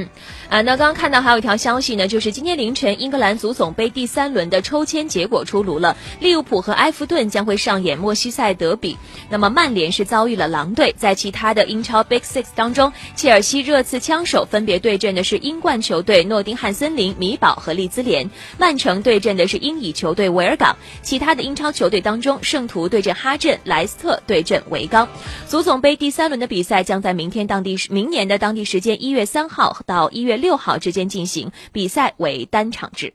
嗯啊，那刚刚看到还有一条消息呢，就是今天凌晨英格兰足总杯第三轮的抽签结果出炉了，利物浦和埃弗顿将会上演莫西塞德比。那么曼联是遭遇了狼队，在其他的英超 Big Six 当中，切尔西热刺枪手分别对阵的是英冠球队诺丁汉森林、米堡和利兹联，曼城对阵的是英乙球队维尔港。其他的英超球队当中，圣徒对阵哈镇，莱斯特对阵维冈。足总杯第三轮的比赛将在明天当地明年的当地时间一月三号到一月六号之间进行，比赛为单场制。